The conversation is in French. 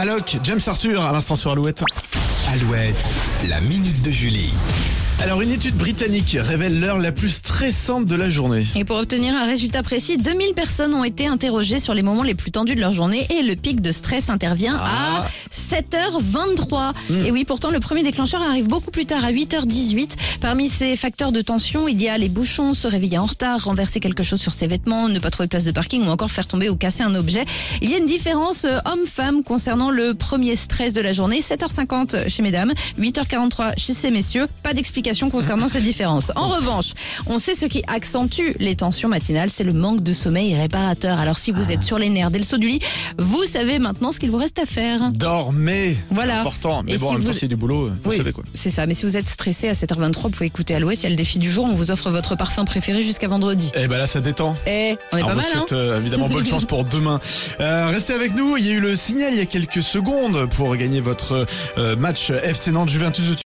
Alok, James Arthur à l'instant sur Alouette. Alouette, la minute de Julie. Alors une étude britannique révèle l'heure la plus stressante de la journée. Et pour obtenir un résultat précis, 2000 personnes ont été interrogées sur les moments les plus tendus de leur journée et le pic de stress intervient Ah. à 7h23. Et oui, pourtant le premier déclencheur arrive beaucoup plus tard à 8h18. Parmi ces facteurs de tension, il y a les bouchons, se réveiller en retard, renverser quelque chose sur ses vêtements, ne pas trouver de place de parking ou encore faire tomber ou casser un objet. Il y a une différence euh, homme-femme concernant le premier stress de la journée. 7h50 chez mesdames, 8h43 chez ces messieurs. Pas d'explication concernant cette différence. En revanche, on sait ce qui accentue les tensions matinales, c'est le manque de sommeil réparateur. Alors si vous êtes sur les nerfs dès le saut du lit, vous savez maintenant ce qu'il vous reste à faire. Dormez, Voilà. c'est important. Mais Et bon, si en même temps, vous- a du boulot, euh, vous Oui, savez quoi. c'est ça. Mais si vous êtes stressé à 7h23, vous pouvez écouter Alouette. Il y a le défi du jour. On vous offre votre parfum préféré jusqu'à vendredi. Eh ben là, ça détend. Eh, on est Alors, pas on mal, vous hein souhaite euh, évidemment bonne chance pour demain. Euh, restez avec nous. Il y a eu le signal il y a quelques secondes pour gagner votre euh, match FC Nantes Juventus.